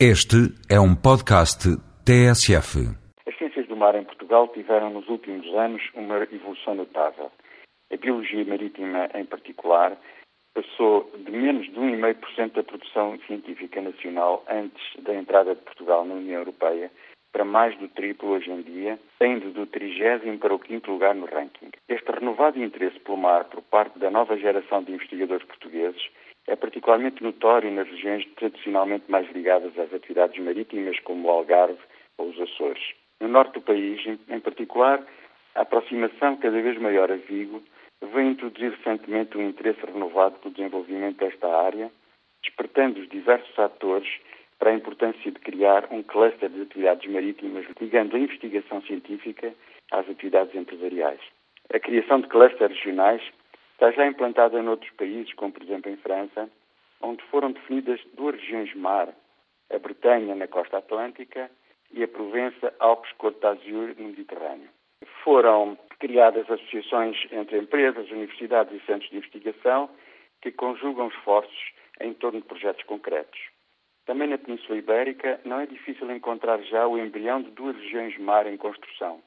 Este é um podcast TSF. As ciências do mar em Portugal tiveram nos últimos anos uma evolução notável. A biologia marítima, em particular, passou de menos de 1,5% da produção científica nacional antes da entrada de Portugal na União Europeia para mais do triplo hoje em dia, tendo do 30 para o 5 lugar no ranking. Este renovado interesse pelo mar por parte da nova geração de investigadores portugueses é particularmente notório nas regiões tradicionalmente mais ligadas às atividades marítimas, como o Algarve ou os Açores. No norte do país, em particular, a aproximação cada vez maior a Vigo vem introduzir recentemente um interesse renovado pelo desenvolvimento desta área, despertando os diversos atores para a importância de criar um cluster de atividades marítimas ligando a investigação científica às atividades empresariais. A criação de clusters regionais Está já implantada noutros países, como por exemplo em França, onde foram definidas duas regiões mar, a Bretanha na costa atlântica e a Provença Alpes-Côte d'Azur no Mediterrâneo. Foram criadas associações entre empresas, universidades e centros de investigação que conjugam esforços em torno de projetos concretos. Também na Península Ibérica não é difícil encontrar já o embrião de duas regiões mar em construção,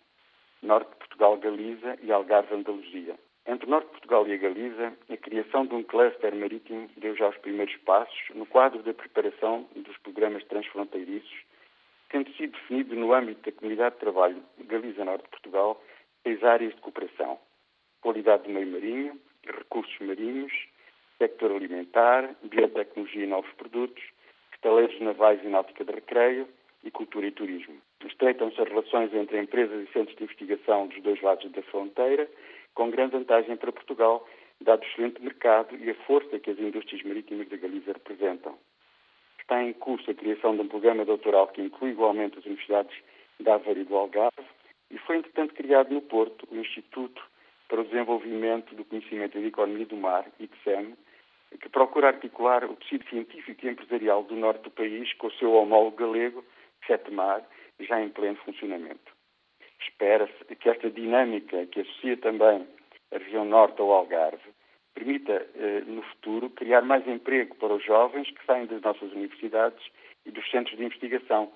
Norte de Portugal-Galiza e Algarve-Andaluzia. Entre o Norte de Portugal e a Galiza, a criação de um cluster marítimo deu já os primeiros passos no quadro da preparação dos programas transfronteiriços, tendo sido definido no âmbito da Comunidade de Trabalho Galiza Norte de Portugal seis áreas de cooperação: qualidade do meio marinho, recursos marinhos, sector alimentar, biotecnologia e novos produtos, estaleiros navais e náutica de recreio e cultura e turismo. Estreitam-se as relações entre empresas e centros de investigação dos dois lados da fronteira com grande vantagem para Portugal, dado o excelente mercado e a força que as indústrias marítimas da Galiza representam. Está em curso a criação de um programa doutoral que inclui igualmente as universidades de Aveiro e do Algarve e foi, entretanto, criado no Porto o Instituto para o Desenvolvimento do Conhecimento e da Economia do Mar, ITSEM, que procura articular o tecido científico e empresarial do norte do país com o seu homólogo galego, Mar, já em pleno funcionamento. Espera-se que esta dinâmica que associa também a região norte ao Algarve permita, eh, no futuro, criar mais emprego para os jovens que saem das nossas universidades e dos centros de investigação,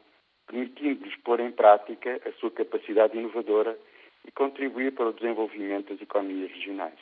permitindo-lhes pôr em prática a sua capacidade inovadora e contribuir para o desenvolvimento das economias regionais.